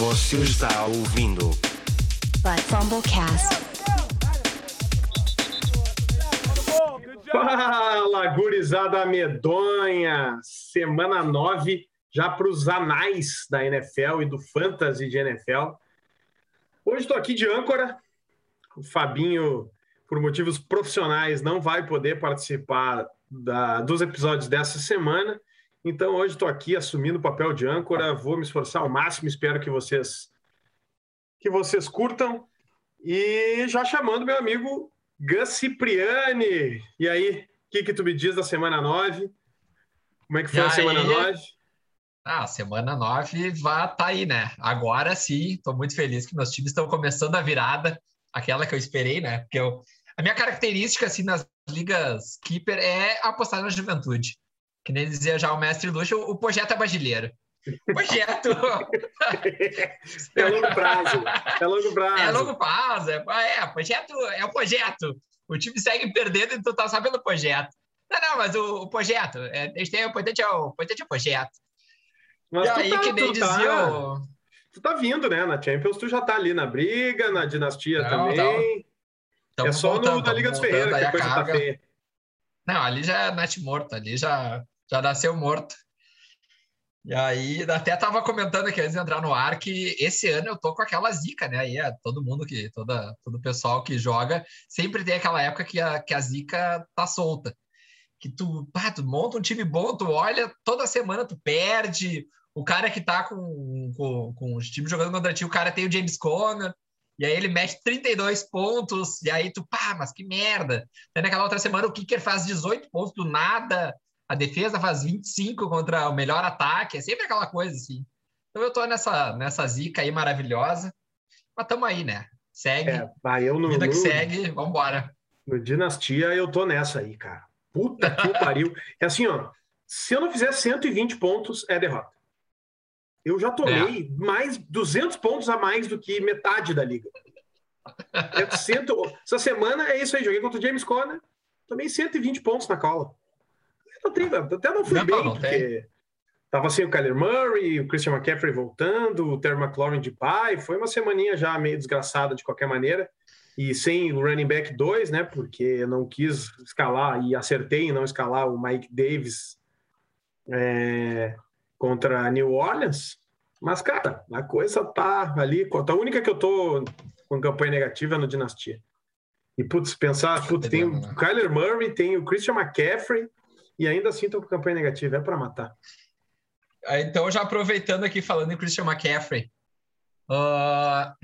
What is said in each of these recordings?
Você está ouvindo But Fumblecast. Fala, gurizada medonha! Semana 9 já para os anais da NFL e do Fantasy de NFL. Hoje estou aqui de âncora. O Fabinho, por motivos profissionais, não vai poder participar da- dos episódios dessa semana. Então, hoje estou aqui assumindo o papel de âncora. Vou me esforçar ao máximo. Espero que vocês que vocês curtam. E já chamando meu amigo Gus Cipriani. E aí, o que, que tu me diz da semana 9? Como é que foi E a semana aí? 9? Ah, semana 9 vai tá aí, né? Agora sim, tô muito feliz que meus times estão começando a virada, aquela que eu esperei, né? Porque eu, a minha característica, assim, nas ligas Keeper é apostar na juventude. Que nem dizia já o mestre Luxo, o projeto é brasileiro. Projeto É longo prazo. É longo prazo. é longo prazo, é, é, projeto é o projeto. O time segue perdendo e tu tá sabendo o projeto. Não, não, mas o, o projeto, é, eles têm- o importante é o, o importante é o projeto. Mas e aí, tá, que nem tu dizia tá, o... tu tá vindo, né? Na Champions, tu já tá ali na briga, na dinastia Não, também. É só voltando, no, na tamo Liga dos Ferreira que a coisa tá carga- feia. Não, ali já é net morto, ali já, já nasceu morto. E aí, até tava comentando aqui antes de entrar no ar que esse ano eu tô com aquela zica, né? Aí é todo mundo que, toda, todo pessoal que joga, sempre tem aquela época que a, que a zica tá solta. Que tu, pá, tu monta um time bom, tu olha, toda semana tu perde. O cara que tá com, com, com os times jogando contra ti, o cara tem o James Conner, e aí ele mete 32 pontos, e aí tu, pá, mas que merda. Aí naquela outra semana o Kicker faz 18 pontos do nada, a defesa faz 25 contra o melhor ataque, é sempre aquela coisa assim. Então eu tô nessa, nessa zica aí maravilhosa, mas tamo aí, né? Segue, É, vai, eu no, vida que no- segue, vambora. no Dinastia eu tô nessa aí, cara. Puta que pariu. É assim, ó. Se eu não fizer 120 pontos, é derrota. Eu já tomei mais 200 pontos a mais do que metade da liga. É cento... Essa semana é isso aí. Joguei contra o James Conner. Tomei 120 pontos na cola. Eu tenho- Até não fui Não, bem, não porque tava sem o Kyler Murray, o Christian McCaffrey voltando, o Terry McLaurin de pai. Foi uma semaninha já meio desgraçada de qualquer maneira. E sem o running back 2, né? Porque eu não quis escalar e acertei em não escalar o Mike Davis é, contra New Orleans. Mas, cara, a coisa tá ali. A única que eu tô com campanha negativa é no Dinastia. E, putz, pensar, putz, tem o Kyler Murray, tem o Christian McCaffrey, e ainda assim tô com campanha negativa. É para matar. Ah, Então, já aproveitando aqui, falando em Christian McCaffrey, ah,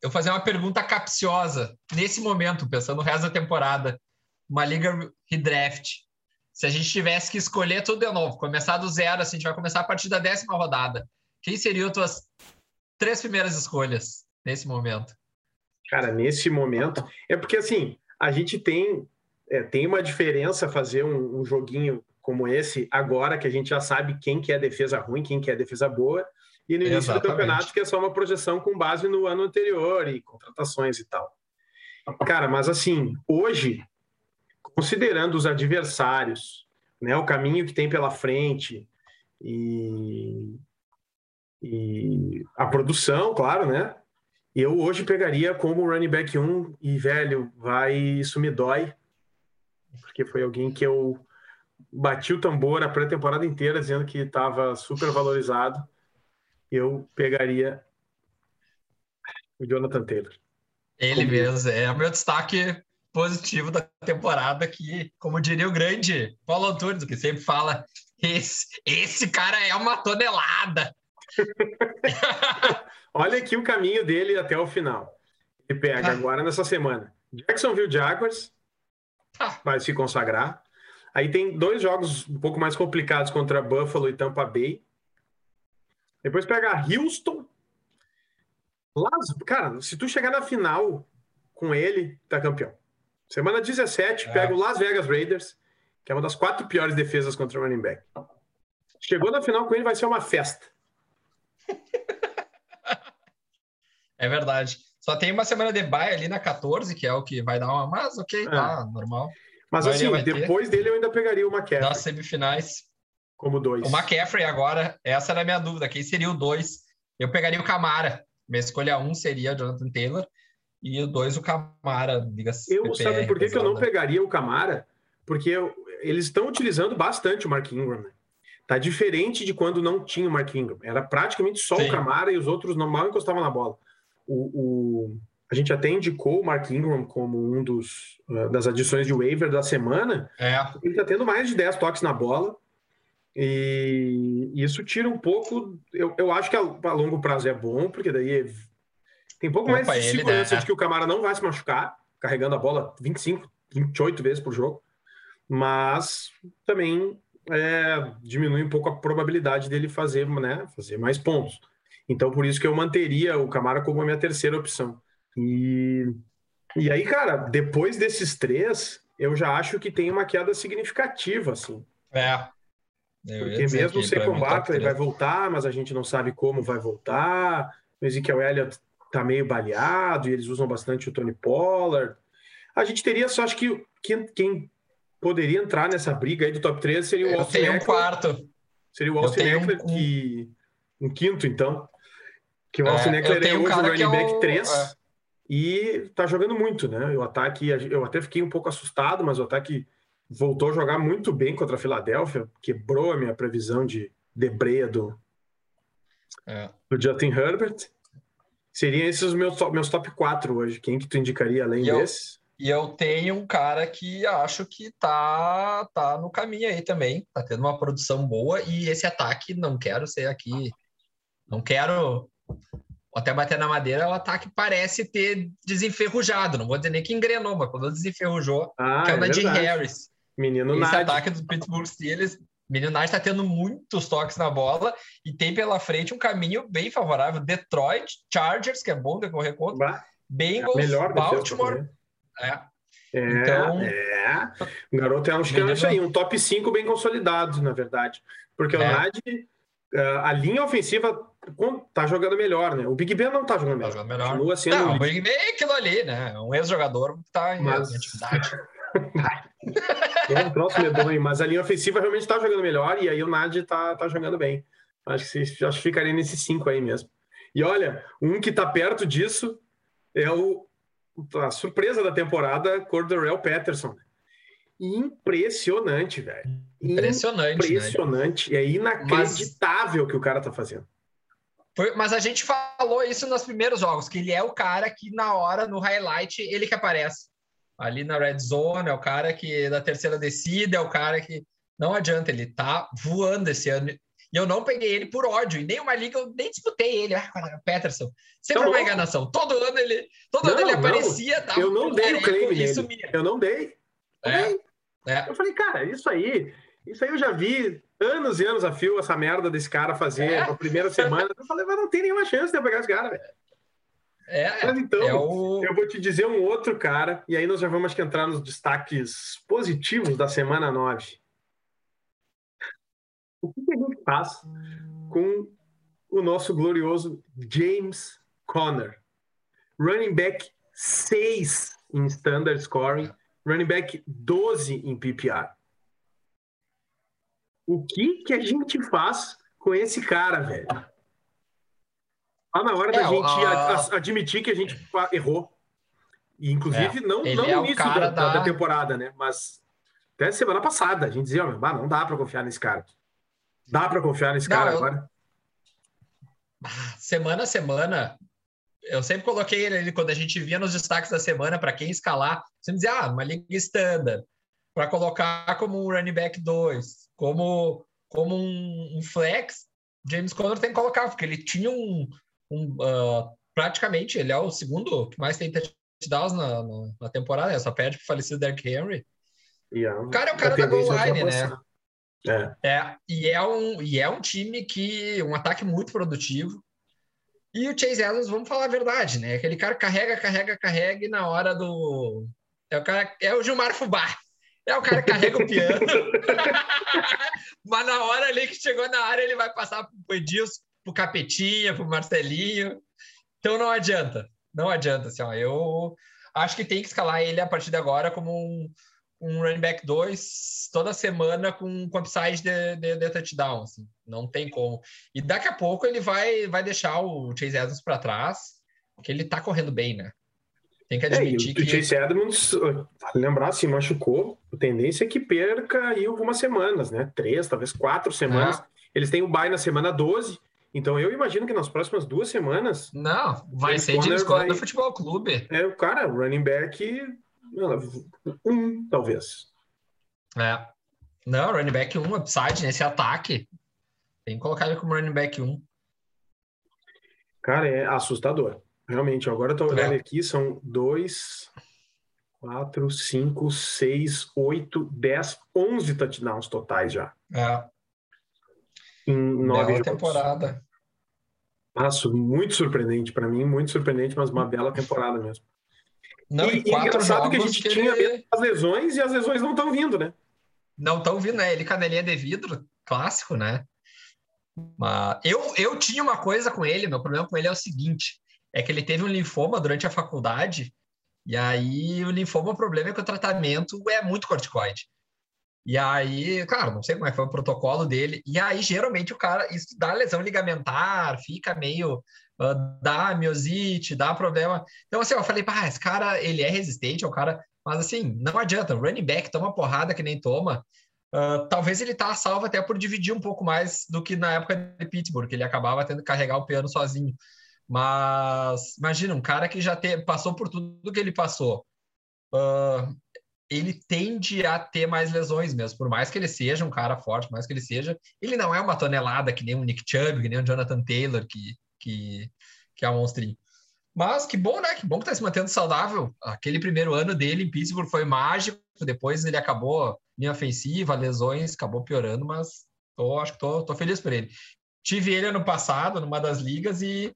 eu vou fazer uma pergunta capciosa. Nesse momento, pensando no resto da temporada, uma liga redraft. Se a gente tivesse que escolher tudo de novo, começar do zero, assim, a gente vai começar a partir da décima rodada. Quem seriam as tuas três primeiras escolhas nesse momento? Cara, nesse momento. É porque, assim, a gente tem, é, tem uma diferença fazer um, um joguinho como esse agora que a gente já sabe quem que é defesa ruim, quem que é defesa boa, e no início do Exatamente. campeonato que é só uma projeção com base no ano anterior e contratações e tal. Cara, mas assim, hoje, considerando os adversários, né, o caminho que tem pela frente e, e a produção, claro, né? Eu hoje pegaria como running back 1 e, velho, vai, isso me dói, porque foi alguém que eu bati o tambor a pré-temporada inteira dizendo que estava super valorizado. Eu pegaria o Jonathan Taylor. Ele Como- mesmo, é o meu destaque positivo da temporada, que, como diria o grande Paulo Antunes, que sempre fala, esse, esse cara é uma tonelada. Olha aqui o caminho dele até o final. Ele pega Ah. agora nessa semana Jacksonville Jaguars, Ah. vai se consagrar. Aí tem dois jogos um pouco mais complicados contra Buffalo e Tampa Bay. Depois pega Houston. Las... Cara, se tu chegar na final com ele, tá campeão. Semana 17, É. pega o Las Vegas Raiders, que é uma das quatro piores defesas contra o running back. Chegou na final com ele, vai ser uma festa. É verdade. Só tem uma semana de bye ali na 14, que é o que vai dar uma. Mas ok, tá, normal. Mas assim, ter. depois dele eu ainda pegaria o McCaffrey Das semifinais. como dois. O McCaffrey agora, essa era a minha dúvida. Quem seria o 2? Eu pegaria o Camara. Minha escolha um seria o Jonathan Taylor e o dois o Camara. Diga eu sabe por que, que eu não pegaria o Camara? Porque eu, eles estão utilizando bastante o Mark Ingram. Né? Tá diferente de quando não tinha o Mark Ingram. Era praticamente só Sim. o Camara e os outros não mal encostavam na bola. O, o, a gente até indicou o Mark Ingram como um dos uh, das adições de waiver da semana. É. Ele está tendo mais de 10 toques na bola. E isso tira um pouco. Eu, eu acho que a, a longo prazo é bom, porque daí tem um pouco Opa, mais de segurança né? de que o Camara não vai se machucar, carregando a bola 25, 28 vezes por jogo. Mas também é, diminui um pouco a probabilidade dele fazer, né, fazer mais pontos. Então, por isso que eu manteria o Camara como a minha terceira opção. E, e aí, cara, depois desses três, eu já acho que tem uma queda significativa, assim. É. Porque mesmo sem combate, ele vai voltar, mas a gente não sabe como vai voltar. O Ezekiel Elliott tá meio baleado e eles usam bastante o Tony Pollard. A gente teria só, acho que quem, quem poderia entrar nessa briga aí do top 3 seria o Austin Eckler. um quarto. Seria o Austin Eckler, um, que... Um quinto, então. Que o Austin é, Eckler é hoje o running é back 3. É. E tá jogando muito, né? O ataque, eu até fiquei um pouco assustado, mas o ataque voltou a jogar muito bem contra a Filadélfia, quebrou a minha previsão de debreia do, é. do Justin Herbert. Seriam esses os meus top, meus top 4 hoje. Quem que tu indicaria além e desses? Eu, e eu tenho um cara que acho que tá, tá no caminho aí também. Tá tendo uma produção boa e esse ataque, não quero ser aqui. Não quero até bater na madeira, o ataque parece ter desenferrujado. Não vou dizer nem que engrenou, mas quando desenferrujou, ah, que é o Najee Harris. Menino Esse Nadi. ataque do Pittsburgh Steelers, menino Nadi está tendo muitos toques na bola e tem pela frente um caminho bem favorável. Detroit, Chargers, que é bom decorrer contra, bah, Bengals, é Baltimore. É. É, então, é. O garoto é um, menino... aí, um top 5 bem consolidado, na verdade. Porque é. o Nadi, a linha ofensiva tá jogando melhor, né? O Big Ben não tá jogando tá melhor. Jogando melhor. Continua sendo não, um... o Big Ben é aquilo ali, né? Um ex-jogador que tá em Mas... atividade. é um próximo medonho, mas a linha ofensiva realmente está jogando melhor e aí o Nadi tá, tá jogando bem. Acho que, acho que ficaria nesses cinco aí mesmo. E olha, um que tá perto disso é o a surpresa da temporada, Cordarrelle Patterson. Impressionante, velho. Impressionante. Né? Impressionante. Né? É inacreditável o mas... que o cara tá fazendo. Foi, mas a gente falou isso nos primeiros jogos, que ele é o cara que na hora, no highlight, ele que aparece. Ali na red zone, é o cara que da terceira descida, é o cara que não adianta, ele tá voando esse ano. E eu não peguei ele por ódio, e nem uma liga eu nem disputei ele. Ah, Peterson, sempre tá uma enganação. Todo ano ele, todo não, ano ele aparecia, não, Eu não dei o claim nele. Eu não dei. É, é. Eu falei, cara, isso aí, isso aí eu já vi anos e anos a fio essa merda desse cara fazer é? na primeira semana. Eu falei, mas não tem nenhuma chance de eu pegar esse cara, velho. É, mas então, é o... eu vou te dizer um outro cara, e aí nós já vamos entrar nos destaques positivos da semana 9. O que, que a gente faz com o nosso glorioso James Conner? Running back 6 em standard scoring, running back 12 em PPR o que que a gente faz com esse cara, velho? Tá na hora é, da gente a... admitir que a gente errou. E, inclusive, é, não, não é no início da, da... da, temporada, né? Mas até semana passada, a gente dizia, oh, não dá para confiar nesse cara. Dá para confiar nesse não, cara eu... agora? Semana a semana, eu sempre coloquei ele quando a gente via nos destaques da semana para quem escalar, você dizia, ah, uma liga standard, para colocar como um running back 2, como, como um, um, flex, James Conner tem que colocar, porque ele tinha um. um uh, praticamente, ele é o segundo que mais tem touchdowns na, na, na temporada, né? só perde para o falecido Derrick Henry. Yeah. O cara é o cara da goal line, né? É. é. e é um e é um time que um ataque muito produtivo. E o Chase Edmonds, vamos falar a verdade, né? Aquele cara carrega, carrega, carrega e na hora do é o cara é o Gilmar Fubá. É o cara carrega o piano. Mas na hora ali que chegou na área, ele vai passar pro Edilson, pro Capetinha, pro Marcelinho. Então não adianta. Não adianta, assim, ó. Eu acho que tem que escalar ele a partir de agora como um, um running back 2 toda semana com, com upside de, de, de touchdown. Assim. Não tem como. E daqui a pouco ele vai, vai deixar o Chase Edmonds para trás, porque ele tá correndo bem, né? Tem que admitir é, que. O Chase Edmonds, lembrar, se machucou. A tendência é que perca aí algumas semanas, né? Três, talvez quatro semanas. É. Eles têm o bye na semana 12. Então eu imagino que nas próximas duas semanas. Não, vai ser de escola vai... do futebol clube. É, o cara, running back. Um, talvez. É. Não, running back 1, upside nesse ataque. Tem que colocar ele como running back 1. Cara, é assustador. Realmente, agora eu tô olhando é. aqui, são dois, quatro, cinco, seis, oito, dez, onze touchdowns totais já. É. Em nove bela temporada. Nossa, muito surpreendente para mim, muito surpreendente, mas uma bela temporada mesmo. Não, e, e quatro jogos que a gente que tinha ele... as lesões e as lesões não estão vindo, né? Não estão vindo, né? Ele canelinha de vidro, clássico, né? Mas eu, eu tinha uma coisa com ele, meu problema com ele é o seguinte: é que ele teve um linfoma durante a faculdade, e aí o linfoma, o problema é que o tratamento é muito corticoide. E aí, claro, não sei como é que foi o protocolo dele, e aí geralmente o cara, isso dá lesão ligamentar, fica meio, uh, dá miosite, dá problema. Então assim, eu falei, pá, esse cara, ele é resistente, é o cara, mas assim, não adianta, o running back toma porrada que nem toma, Uh, talvez ele tá salvo até por dividir um pouco mais do que na época de Pittsburgh, que ele acabava tendo que carregar o piano sozinho. Mas imagina, um cara que já te, passou por tudo que ele passou. Uh, ele tende a ter mais lesões mesmo, por mais que ele seja um cara forte, por mais que ele seja, ele não é uma tonelada que nem o Nick Chubb, que nem o Jonathan Taylor, que, que, que é um monstrinho. Mas que bom, né? Que bom que tá se mantendo saudável. Aquele primeiro ano dele em Pittsburgh foi mágico, depois ele acabou linha ofensiva, lesões, acabou piorando, mas tô, acho que tô, tô feliz por ele. Tive ele ano passado, numa das ligas, e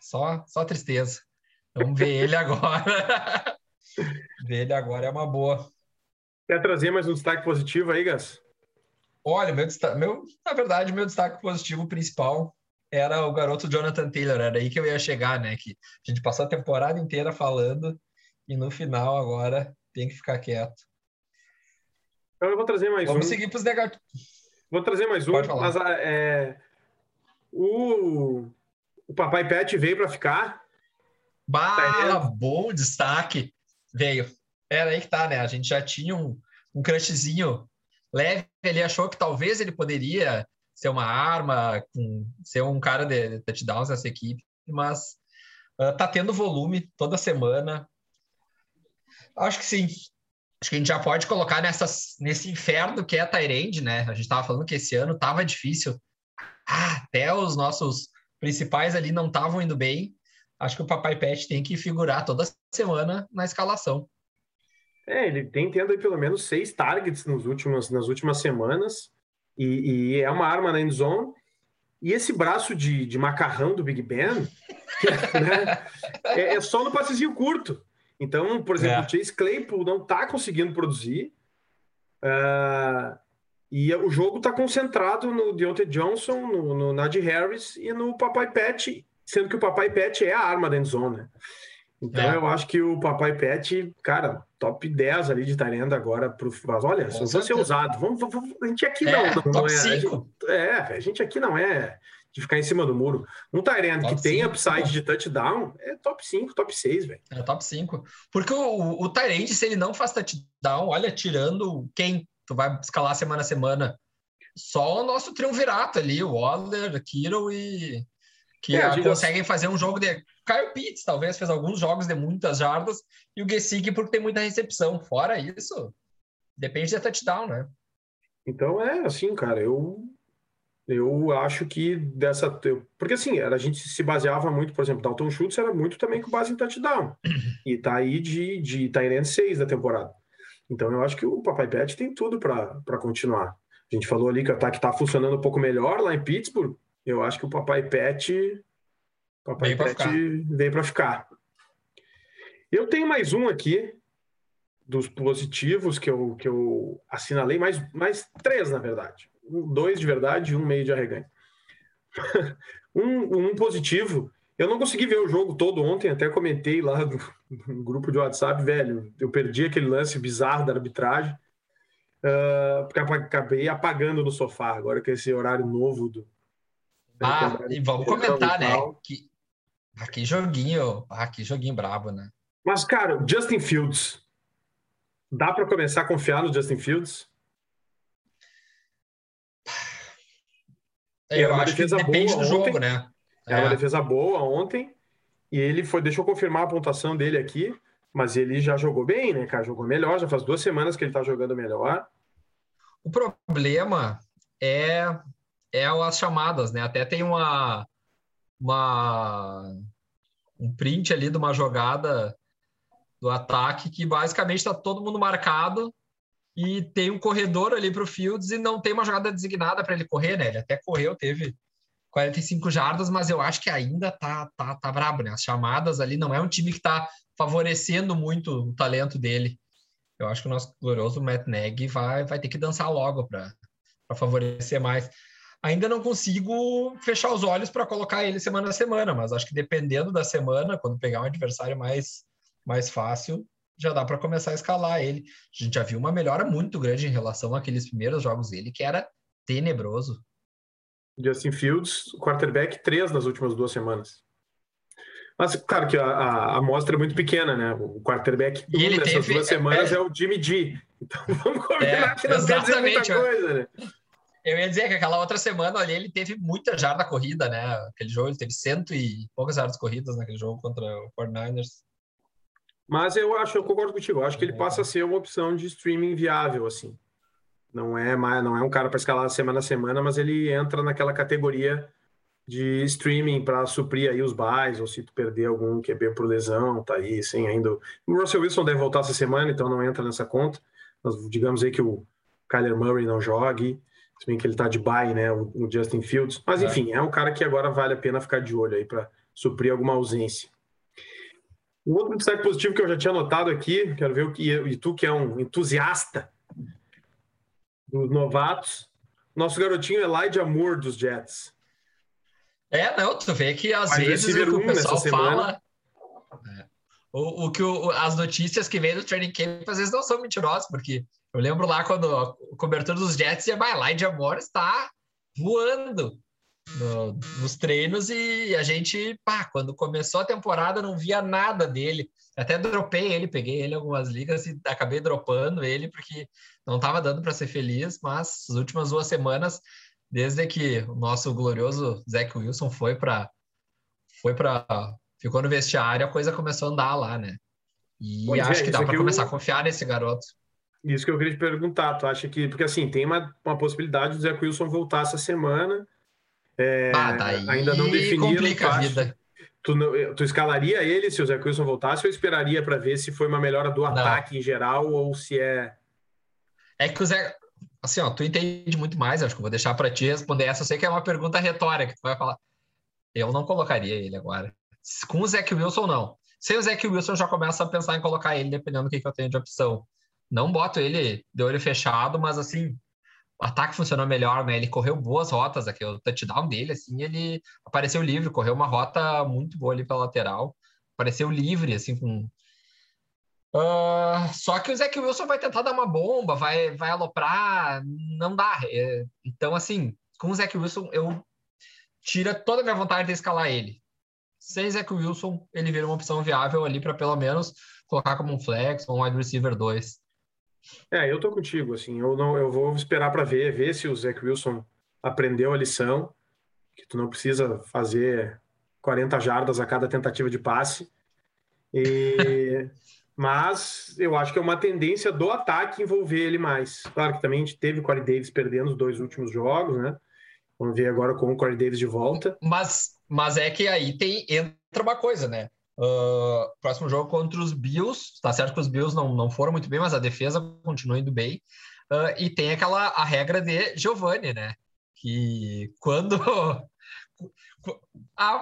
só, só tristeza. Vamos ver ele agora. ver ele agora é uma boa. Quer trazer mais um destaque positivo aí, Gas? Olha, meu, meu, na verdade, meu destaque positivo principal era o garoto Jonathan Taylor, era aí que eu ia chegar, né? Que a gente passou a temporada inteira falando e no final agora tem que ficar quieto. Então eu vou trazer mais Vamos um. Vamos seguir para os negativos. Vou trazer mais um. Pode falar. Mas é, o o Papai Pet veio para ficar. Bah, tá bom destaque. Veio. Era aí que tá, né? A gente já tinha um, um crushzinho leve. Ele achou que talvez ele poderia ser uma arma, ser um cara de touchdowns nessa equipe, mas uh, tá tendo volume toda semana. Acho que sim. Acho que a gente já pode colocar nessas, nesse inferno que é a Tyrande, né? A gente estava falando que esse ano tava difícil. Ah, até os nossos principais ali não estavam indo bem, acho que o Papai Pet tem que figurar toda semana na escalação. É, ele tem tendo aí pelo menos seis targets nos últimos, nas últimas semanas e, e é uma arma na endzone. E esse braço de, de macarrão do Big Ben né, é, é, só no passezinho curto. Então, por exemplo, é. o Chase Claypool não está conseguindo produzir. Uh, e o jogo está concentrado no Deontay Johnson, no, no Najee Harris e no Papai Pet, sendo que o Papai Pet é a arma da endzone. Né? Então é. eu acho que o Papai Pet, cara, top 10 ali de talento agora pro. Mas olha, Com se ser usado. Vamos, vamos, a gente aqui é, não, não é. A gente, é, a gente aqui não é de ficar em cima do muro. Um Tyrant que 5, tem upside de touchdown é top 5, top 6, velho. É top 5. Porque o, o Tyrant, se ele não faz touchdown, olha, tirando quem tu vai escalar semana a semana. Só o nosso triunvirato ali, o Waller, Kiro e que é, conseguem fazer um jogo de Kyle Pitts, talvez fez alguns jogos de muitas jardas e o Gesick porque tem muita recepção. Fora isso, depende da touchdown, né? Então é assim, cara, eu eu acho que dessa porque assim, a gente se baseava muito, por exemplo, Dalton Schultz era muito também com base em touchdown. E tá aí de de Tyrant 6 da temporada. Então eu acho que o Papai Pet tem tudo para continuar. A gente falou ali que o ataque está funcionando um pouco melhor lá em Pittsburgh. Eu acho que o Papai Pet, Papai veio Pet veio para ficar. Eu tenho mais um aqui dos positivos que eu, que eu assinalei, mais, mais três, na verdade. Dois de verdade e um meio de arreganho. um, um positivo Eu não consegui ver o jogo todo ontem, até comentei lá no, no grupo de WhatsApp, velho. Eu perdi aquele lance bizarro da arbitragem. Uh, porque acabei apagando no sofá, agora que esse horário novo do. Ah, e vamos comentar, né? Que, ah, que joguinho, ah, que joguinho brabo, né? Mas, cara, Justin Fields. Dá para começar a confiar no Justin Fields? Eu Era acho que depende boa do jogo, ontem. né? Era é. uma defesa boa ontem. E ele foi. Deixa eu confirmar a pontuação dele aqui. Mas ele já jogou bem, né, cara? Jogou melhor. Já faz duas semanas que ele tá jogando melhor. O problema é, é as chamadas, né? Até tem uma, uma um print ali de uma jogada do ataque que basicamente está todo mundo marcado e tem um corredor ali para o Fields e não tem uma jogada designada para ele correr, né? Ele até correu, teve 45 jardas, mas eu acho que ainda tá, tá, tá brabo, né? As chamadas ali não é um time que está favorecendo muito o talento dele. Eu acho que o nosso glorioso Matt Nagy vai, vai ter que dançar logo para favorecer mais. Ainda não consigo fechar os olhos para colocar ele semana a semana, mas acho que dependendo da semana, quando pegar um adversário mais, mais fácil, já dá para começar a escalar ele. A gente já viu uma melhora muito grande em relação àqueles primeiros jogos dele, que era tenebroso. Justin Fields, quarterback 3 nas últimas duas semanas. Mas, claro que a, a amostra é muito pequena, né? O quarterback e ele nessas teve, duas semanas é, é, o Jimmy G. Então vamos combinar é, que não quer dizer muita coisa, né? Eu ia dizer que aquela outra semana ali ele teve muita jarda corrida, né? Aquele jogo ele teve cento e poucas jardas corridas naquele jogo contra o 49ers. Mas eu acho, eu concordo contigo, eu acho que ele passa a ser uma opção de streaming viável, assim. Não é, mais, não é um cara para escalar semana a semana, mas ele entra naquela categoria de streaming para suprir aí os buys, ou se tu perder algum QB por lesão, tá aí sem ainda. O Russell Wilson deve voltar essa semana, então não entra nessa conta. Mas digamos aí que o Kyler Murray não jogue, se bem que ele tá de buy, né, o, o Justin Fields. Mas é. enfim, é. um cara que agora vale a pena ficar de olho aí para suprir alguma ausência. Um outro destaque positivo que eu já tinha notado aqui, quero ver o que e tu que é um entusiasta dos novatos. Nosso garotinho Elijah Moore dos Jets. É, não, tu vê que às Mas vezes o que o pessoal fala. É, o, o que o, as notícias que vem do training camp às vezes não são mentirosas, porque eu lembro lá quando o cobertor dos Jets vai lá Elijah Moore está voando no, nos treinos e a gente, pá, quando começou a temporada não via nada dele. Até dropei ele, peguei ele em algumas ligas e acabei dropando ele porque não estava dando para ser feliz, mas as últimas duas semanas, desde que o nosso glorioso Zach Wilson foi para foi para ficou no vestiário, a coisa começou a andar lá, né? E pois acho é, que dá para começar eu... a confiar nesse garoto. Isso que eu queria te perguntar, tu acha que porque assim, tem uma, uma possibilidade do Zach Wilson voltar essa semana? É, ah, daí ainda não definiram. Complica a vida. Tu, tu escalaria ele se o Zé Wilson voltasse ou esperaria para ver se foi uma melhora do não. ataque em geral ou se é. É que o Zé. Assim, ó, tu entende muito mais, acho que eu vou deixar para ti responder essa. Eu sei que é uma pergunta retórica, tu vai falar. Eu não colocaria ele agora. Com o Zé Wilson, não. Sem o Zé Wilson, eu já começo a pensar em colocar ele, dependendo do que, que eu tenho de opção. Não boto ele de olho fechado, mas assim, o ataque funcionou melhor, né? Ele correu boas rotas aqui, o touchdown dele, assim, ele apareceu livre, correu uma rota muito boa ali pela lateral, apareceu livre, assim, com. Uh, só que o Zach Wilson vai tentar dar uma bomba, vai, vai aloprar, não dá. É, então, assim, com o Zach Wilson, eu tira toda a minha vontade de escalar ele. Sem Zach Wilson, ele vira uma opção viável ali para pelo menos colocar como um flex um wide receiver 2. É, eu tô contigo, assim, eu não, eu vou esperar para ver, ver se o Zach Wilson aprendeu a lição, que tu não precisa fazer 40 jardas a cada tentativa de passe. E, mas eu acho que é uma tendência do ataque envolver ele mais. Claro que também a gente teve o Corey Davis perdendo os dois últimos jogos, né? Vamos ver agora com o Corey Davis de volta. Mas, mas é que aí tem entra uma coisa, né? Uh, próximo jogo contra os Bills. Tá certo que os Bills não, não foram muito bem, mas a defesa continua indo bem. Uh, e tem aquela a regra de Giovanni, né? Que quando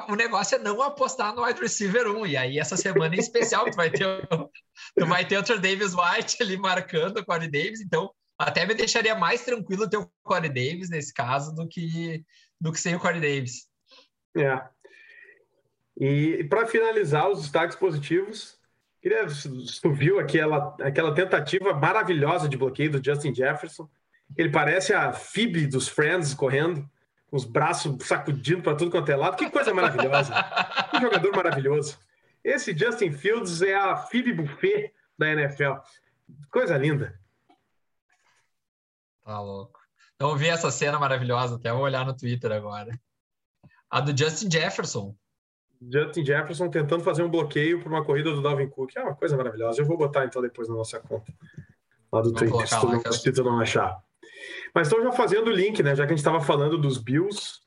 o negócio é não apostar no wide receiver 1. E aí, essa semana em especial, tu vai ter, tu vai ter o Davis White ali marcando o Corey Davis. Então, até me deixaria mais tranquilo ter o Corey Davis nesse caso do que, do que sem o Corey Davis. É. E para finalizar os destaques positivos, queria viu aquela, aquela tentativa maravilhosa de bloqueio do Justin Jefferson. Ele parece a Phoebe dos Friends correndo, com os braços sacudindo para tudo quanto é lado. Que coisa maravilhosa! que jogador maravilhoso! Esse Justin Fields é a Phoebe Buffet da NFL. Coisa linda. Tá louco. Não vi essa cena maravilhosa, até vou olhar no Twitter agora. A do Justin Jefferson. Justin Jefferson tentando fazer um bloqueio para uma corrida do Dalvin Cook. É uma coisa maravilhosa. Eu vou botar então depois na nossa conta. Lá do Twitter, se tu, não, se tu não achar. Mas então já fazendo o link, né? Já que a gente estava falando dos Bills,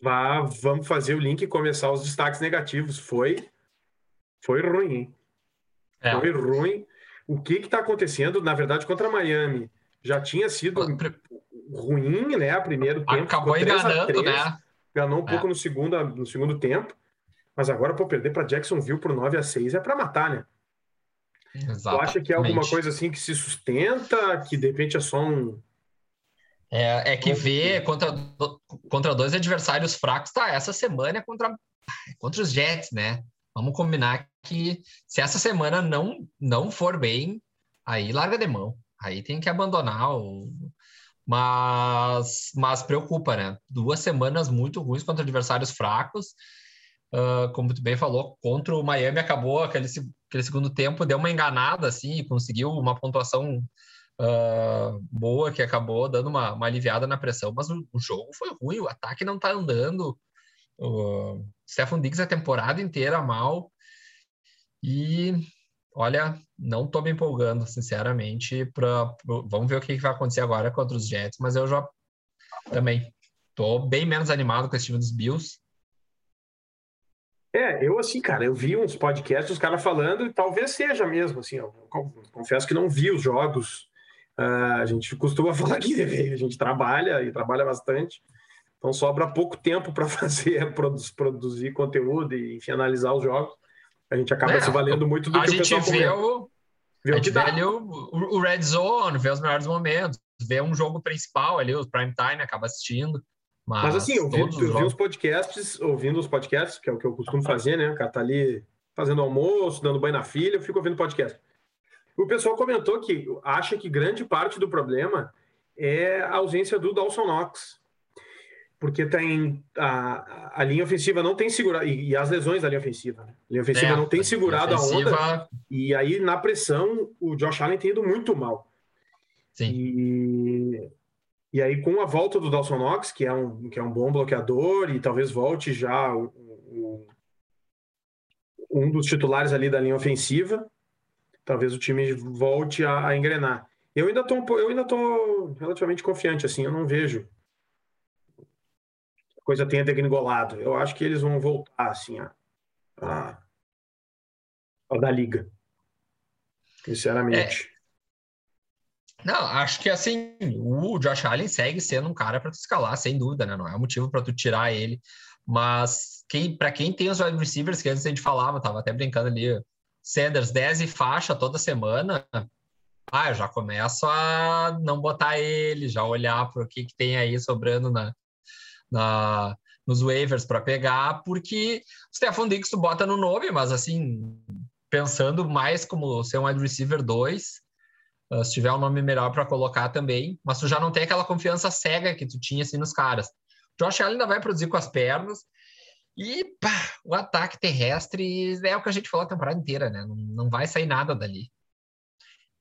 vá, vamos fazer o link e começar os destaques negativos. Foi, foi ruim, hein? É. Foi ruim. O que está acontecendo? Na verdade, contra Miami já tinha sido ruim, né? A primeiro tempo. Acabou enganando, né? Enganou um é. pouco no segundo, no segundo tempo. Mas agora, para perder para Jacksonville por 9 a 6 é para matar, né? Exatamente. Tu acha que é alguma coisa assim que se sustenta, que de repente é só um. É, é que vê contra, contra dois adversários fracos, tá? Essa semana é contra, contra os Jets, né? Vamos combinar que se essa semana não, não for bem, aí larga de mão. Aí tem que abandonar o. Mas, mas preocupa, né? Duas semanas muito ruins contra adversários fracos. Uh, como tu bem falou, contra o Miami acabou aquele, aquele segundo tempo, deu uma enganada assim, conseguiu uma pontuação uh, boa que acabou dando uma, uma aliviada na pressão, mas o, o, jogo foi ruim, o ataque não tá andando. O Stefan Diggs a temporada inteira mal. E olha, não tô me empolgando, sinceramente. Pra, vamos ver o que, que vai acontecer agora contra os Jets, mas eu já também tô bem menos animado com esse time dos Bills. É, eu assim, cara, eu vi uns podcasts, os caras falando, e talvez seja mesmo, assim, eu confesso que não vi os jogos. Uh, a gente costuma falar que a gente trabalha e trabalha bastante, então sobra pouco tempo para fazer, produzir conteúdo e enfim, analisar os jogos. A gente acaba é, se valendo muito do que o pessoal vê o, vê o que dá. Vê o, o Red Zone, vê os melhores momentos, vê um jogo principal ali, o prime time, acaba assistindo. Mas, Mas assim, eu vi, eu vi os podcasts, ouvindo os podcasts, que é o que eu costumo fazer, né? O cara tá ali fazendo almoço, dando banho na filha, eu fico ouvindo podcast. O pessoal comentou que acha que grande parte do problema é a ausência do Dawson Knox. Porque tem a, a linha ofensiva não tem segurado, e, e, as lesões da linha ofensiva. Né? A linha ofensiva é, não tem segurado a, ofensiva... a onda. E aí, na pressão, o Josh Allen tem ido muito mal. Sim. E e aí, com a volta do Dawson Knox, que é um, que é um bom bloqueador, e talvez volte já o, o, um dos titulares ali da linha ofensiva, talvez o time volte a, a engrenar. Eu ainda estou eu ainda tô relativamente confiante, assim, eu não vejo coisa tenha degringolado. Eu acho que eles vão voltar, assim, a, a, a da liga. Sinceramente. É. Não, acho que assim, o Josh Allen segue sendo um cara para tu escalar, sem dúvida, né? Não é motivo para tu tirar ele. Mas quem, para quem tem os wide receivers, que antes a gente falava, tava até brincando ali, Sanders 10 e faixa toda semana, ah, eu já começo a não botar ele, já olhar para o que, que tem aí sobrando na, na, nos waivers para pegar, porque o Stefan Diggs tu bota no nome, mas assim, pensando mais como ser um wide receiver 2, Uh, se tiver um nome melhor para colocar também, mas tu já não tem aquela confiança cega que tu tinha assim nos caras. Josh Allen ainda vai produzir com as pernas e pá, o ataque terrestre é o que a gente falou a temporada inteira, né? Não, não vai sair nada dali.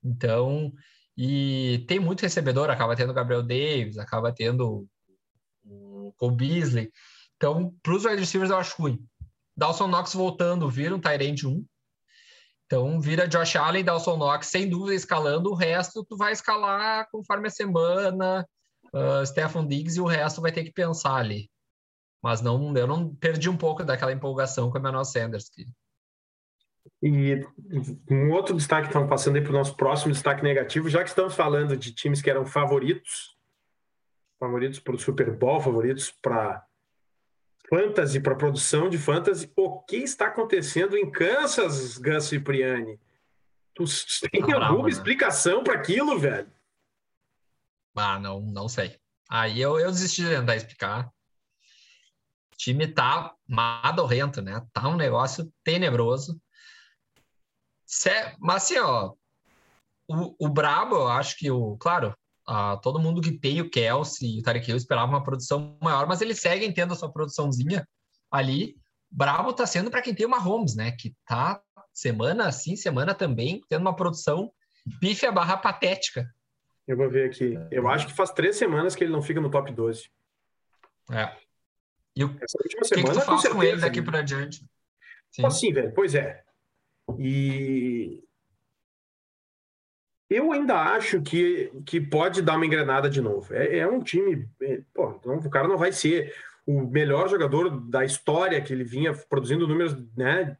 Então, e tem muito recebedor, acaba tendo o Gabriel Davis, acaba tendo o Cole Beasley. Então, para os wide receivers eu acho ruim. Dawson Knox voltando, vira um Tyrande 1, então, vira Josh Allen, Dawson Knox, sem dúvida escalando. O resto, tu vai escalar conforme a semana. Uh, Stefan Diggs e o resto vai ter que pensar ali. Mas não, eu não perdi um pouco daquela empolgação com o Emmanuel Sanders. Que... E um outro destaque, estamos passando aí para o nosso próximo destaque negativo, já que estamos falando de times que eram favoritos, favoritos para o Super Bowl, favoritos para fantasy, para produção de fantasy, o que está acontecendo em Kansas, Gus Cipriani? Tu tem ah, alguma né? explicação para aquilo, velho? Ah, não, não sei. Aí eu, eu desisti de tentar explicar. time tá madorrento, né? Tá um negócio tenebroso. Cé- Mas assim, ó, o, o Brabo, eu acho que o, claro, ah, todo mundo que tem o Kelsey e o Tarek Hill esperava uma produção maior, mas eles seguem tendo a sua produçãozinha ali. Brabo tá sendo para quem tem uma Holmes, né? Que tá semana sim, semana também, tendo uma produção pífia barra patética. Eu vou ver aqui. Eu acho que faz três semanas que ele não fica no top 12. É. E o Essa última que, que tu faz com ele certeza, daqui né? para diante? Sim. Assim, velho, pois é. E eu ainda acho que, que pode dar uma engrenada de novo. É, é um time. é, pô, não- o cara não vai ser o melhor jogador da história que ele vinha produzindo números né,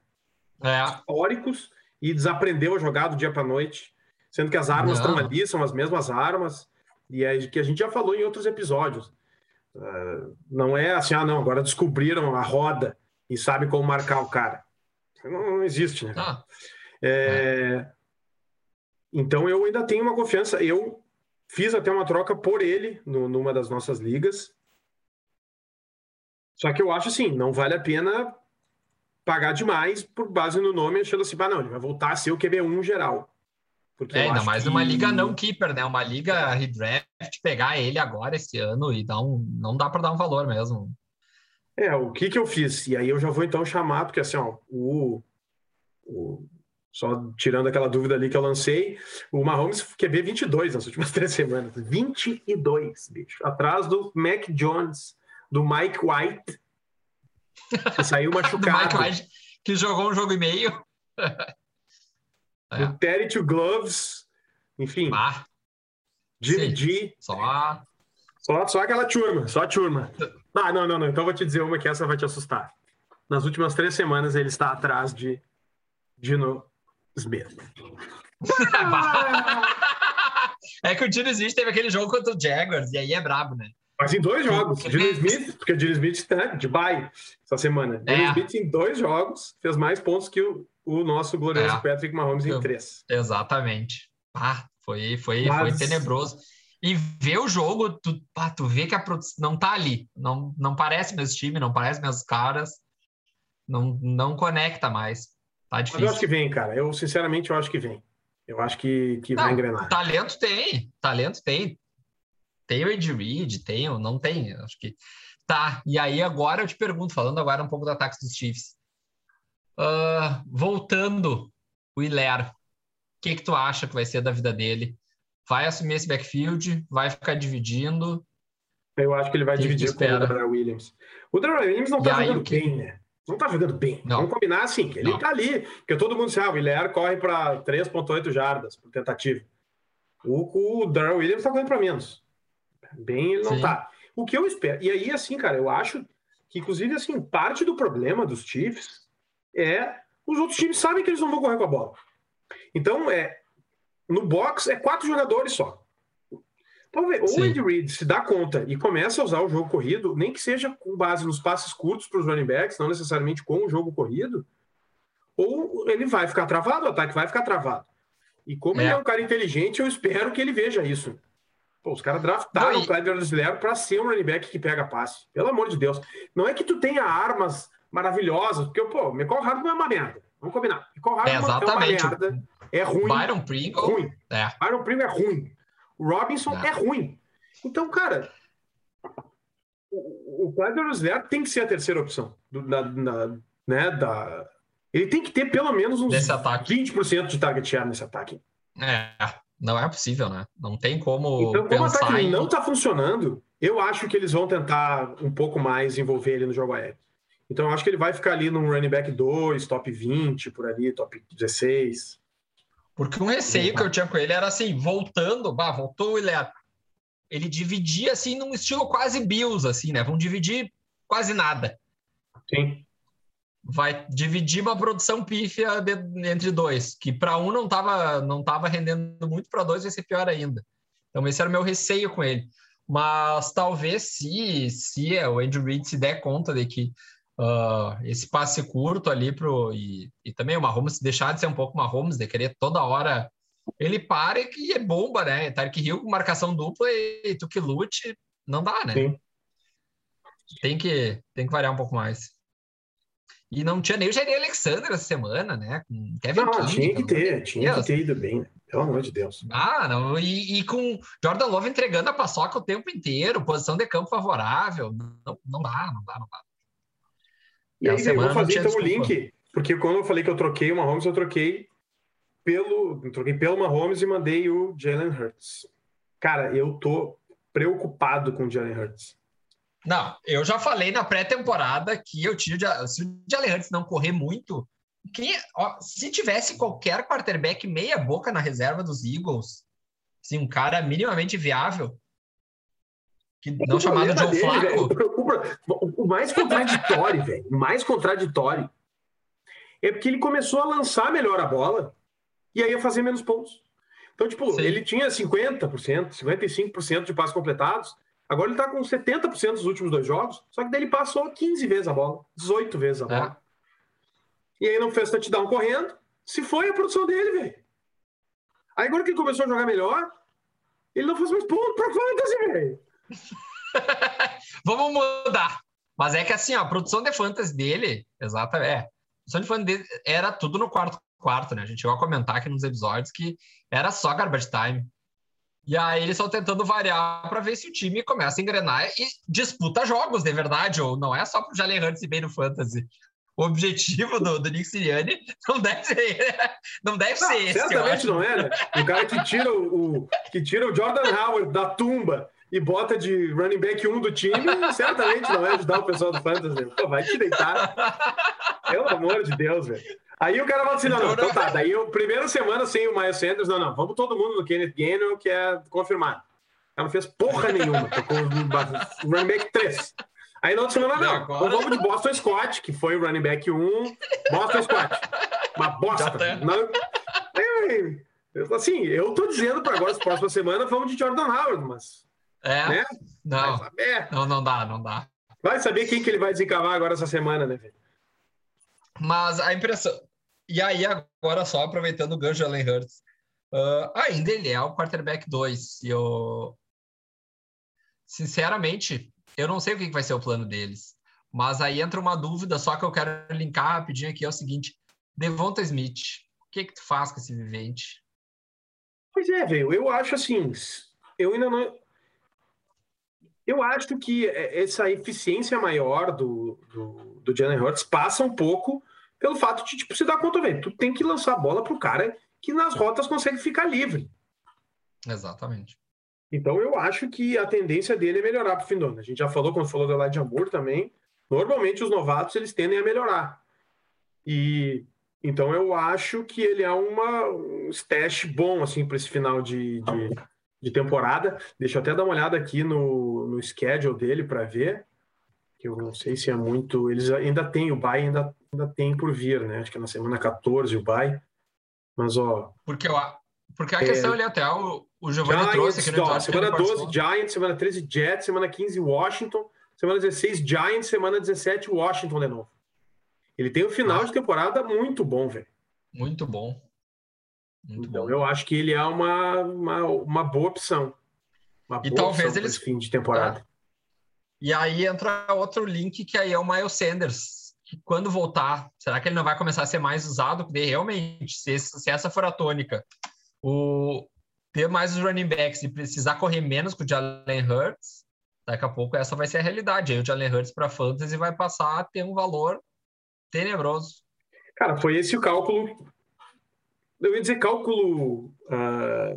É, históricos e desaprendeu a jogar do dia para noite, sendo que as armas estão ali, são as mesmas armas, e é que a gente já falou em outros episódios. Ah, não é assim, ah, não, agora descobriram a roda e sabem como marcar o cara. Não, não existe, né? tá. É, Então eu ainda tenho uma confiança. Eu fiz até uma troca por ele no- numa das nossas ligas. Só que eu acho assim, não vale a pena pagar demais por base no nome, achando assim, ah, não, ele vai voltar a ser o QB1 geral. Porque É, ainda mais que- uma liga não keeper, né? Uma liga redraft, pegar ele agora esse ano e dar um. Não dá para dar um valor mesmo. É, o que que eu fiz? E aí eu já vou então chamar, porque assim, ó, o, o- só tirando aquela dúvida ali que eu lancei, o Mahomes QB 22 nas últimas três semanas. 22, bicho. Atrás do Mac Jones, do Mike White, que saiu Do Mike machucado. White, que jogou um jogo e meio. É. do Terry to Gloves, enfim, Ah, Jimmy sim. G. só. Só, só aquela turma, só a turma. Ah, não, não, não. Então eu vou te dizer uma que essa vai te assustar. Nas últimas três semanas ele está atrás de Dino Smith. é que o Dino Smith teve aquele jogo contra o Jaguars, e aí é brabo, né? Mas em dois jogos. Dino Smith, porque o Dino Smith tá de bye essa semana. Dino É. Smith em dois jogos fez mais pontos que o, o nosso glorioso É. Patrick Mahomes em três. Exatamente. Ah, foi, foi, Mas- foi tenebroso. E ver o jogo, tu, pá, tu vê que a produção não tá ali. Não, não parece meus time, não parece meus caras. Não, não conecta mais. Tá Mas eu acho que difícil. vem, cara. Eu, sinceramente, eu acho que vem. Eu acho que, que vai Não, engrenar. talento tem, talento tem. Tem o Ed Reed, tem, o- não tem. Acho que. Tá, e aí agora eu te pergunto, falando agora um pouco do ataque dos Chiefs. Ah, voltando, o Hilaire, o que, que tu acha que vai ser da vida dele? Vai assumir esse backfield? Vai ficar dividindo? Eu acho que ele vai que dividir com o? Darrell Williams. O Darrell Williams não tá aí, jogando que- bem, né? Não tá jogando bem. Não. Vamos combinar assim, que ele Não. tá ali. Porque todo mundo sabe, o Hilaire corre para 3,8 jardas por tentativa. O, o Darrell Williams tá correndo para menos. Bem, ele não Sim. tá. O que eu espero. E aí, assim, cara, eu acho que, inclusive, assim, parte do problema dos Chiefs é os outros times sabem que eles não vão correr com a bola. Então, é, no box é quatro jogadores só. Então, vê, ou o Andy Reid se dá conta e começa a usar o jogo corrido, nem que seja com base nos passes curtos para os running backs, não necessariamente com o jogo corrido, ou ele vai ficar travado, o ataque vai ficar travado. E como É. ele é um cara inteligente, eu espero que ele veja isso. Pô, os caras draftaram Não, e- o Clyde Brasileiro para ser um running back que pega passe. Pelo amor de Deus. Não é que tu tenha armas maravilhosas, porque, pô, o Michael Hardman é uma merda. Vamos combinar. Michael Hardman é uma Exatamente. merda. É ruim. Byron Pringle? ruim. É. Iron Primo é ruim. O Robinson É. é ruim. Então, cara, o, o Clyde Roosevelt tem que ser a terceira opção. Do, na, na- né, da, ele tem que ter pelo menos uns Desse ataque. 20% de target share nesse ataque. É, não é possível, né? Não tem como Então, como o ataque em... não está funcionando, eu acho que eles vão tentar um pouco mais envolver ele no jogo aéreo. Então, eu acho que ele vai ficar ali num running back 2, top 20, por ali, top 16. Porque um receio que eu tinha com ele era assim, voltando, bah, voltou o Hilaire. Ele dividia assim num estilo quase Bills, assim, né? Vão dividir quase nada. Sim. Vai dividir uma produção pífia de- entre dois, que para um não estava não tava rendendo muito, para dois vai ser pior ainda. Então esse era o meu receio com ele. Mas talvez se, se é, o Andrew Reid se der conta de que ah, esse passe curto ali pro e, e também o Mahomes deixar de ser um pouco Mahomes, de querer toda hora ele para e é bomba, né? Tarek Hill com marcação dupla e tu que lute, não dá, né? Sim. Tem que, tem que variar um pouco mais. E não tinha nem o Jair Alexander essa semana, né? Com Kevin Não, King, Ah, tinha que ter, tinha que ter ido bem, né? Pelo amor de Deus. Ah, não. E, e com Jordan Love entregando a paçoca o tempo inteiro, posição de campo favorável. Não, não dá, não dá, não dá. E aí, Essa eu vou fazer então o link, porque quando eu falei que eu troquei o Mahomes, eu troquei pelo, eu troquei pelo Mahomes e mandei o Jalen Hurts. Cara, eu tô preocupado com o Jalen Hurts. Não, eu já falei na pré-temporada que eu tinha. de- Se o Jalen Hurts não correr muito, ó, se tivesse qualquer quarterback meia-boca na reserva dos Eagles, assim, um cara minimamente viável, que não O chamado Joe dele, velho, Flacco. o o mais contraditório, velho, o mais contraditório é porque ele começou a lançar melhor a bola e aí ia fazer menos pontos. Então, tipo, Sim. ele tinha 50%, 55% de passos completados, agora ele tá com 70% dos últimos dois jogos, só que daí ele passou 15 vezes a bola, 18 vezes a bola. É. E aí não fez touchdown correndo, se foi a produção dele, velho. Aí agora que ele começou a jogar melhor, ele não faz mais ponto pra fantasy, velho. Vamos mudar. Mas é que assim, ó, a produção de fantasy dele, exata, é. A produção de fantasy era tudo no quarto quarto, né? A gente chegou a comentar aqui nos episódios que era só garbage time. E aí eles estão tentando variar para ver se o time começa a engrenar e disputa jogos, de verdade, ou não é só pro Jalen Hurts ir bem no fantasy. O objetivo do, do Nick Sirianni não deve ser, não deve Não, ser esse, eu certamente não é, né? O cara que tira o, o- que tira o Jordan Howard da tumba e bota de running back 1 do time, certamente não é ajudar o pessoal do Fantasy. Pô, vai te deitar. Pelo amor de Deus, velho. Aí o cara fala assim: não, não, então tá. Daí, eu, primeira semana sem o Miles Sanders, não, não, vamos todo mundo no Kenneth Gainwell, que é confirmado. Ela não fez porra nenhuma, tocou o running back 3. Aí na outra semana, não, agora? então vamos de Boston Scott, que foi o running back 1, Boston Scott. Uma bosta. Tá. Não- Assim, eu tô dizendo para agora, as próximas semanas, vamos de Jordan Howard, mas. É, Né? Não, não, não dá, não dá. vai saber quem que ele vai desencavar agora essa semana, né? Mas a impressão. E aí, agora só aproveitando o gancho de Allen Hurts, ah, ainda ele é o quarterback 2. E eu. Sinceramente, eu não sei o que que vai ser o plano deles. Mas aí entra uma dúvida, só que eu quero linkar rapidinho aqui: é o seguinte. Devonta Smith, o que que tu faz com esse vivente? Pois é, velho. Eu acho assim. Eu ainda não. Eu acho que essa eficiência maior do, do, do Jalen Hurts passa um pouco pelo fato de, tipo, você dar conta, velho. Tu tem que lançar a bola pro cara que nas rotas consegue ficar livre. Exatamente. Então eu acho que a tendência dele é melhorar pro fim do ano. A gente já falou quando falou do Elijah Moore também. Normalmente os novatos eles tendem a melhorar. E então eu acho que ele é uma, um stash bom assim para esse final de, de, de temporada. Deixa eu até dar uma olhada aqui no, no schedule dele para ver. Que eu não sei se é muito. Eles ainda têm o bye, ainda, ainda tem por vir, né? Acho que é na semana 14 o bye. Mas ó, Porque, a- porque a questão ali até o, o Giovanni Giants, trouxe aqui no ó, episódio que semana ele 12, participou. Giants, semana 13, Jets, semana 15, Washington, semana 16, Giants, semana 17, Washington de novo. Ele tem um final Ah. de temporada muito bom, velho. Muito bom. Muito Então bom. eu acho que ele é uma, uma, uma boa opção. Uma E boa talvez eles- fim de temporada. E aí entra outro link que aí é o Miles Sanders. Que quando voltar, será que ele não vai começar a ser mais usado? Porque realmente, se, se essa for a tônica, o ter mais os running backs e precisar correr menos com o Jalen Hurts, daqui a pouco essa vai ser a realidade. Aí o Jalen Hurts para fantasy vai passar a ter um valor tenebroso. Cara, foi esse o cálculo. Eu ia dizer cálculo ah,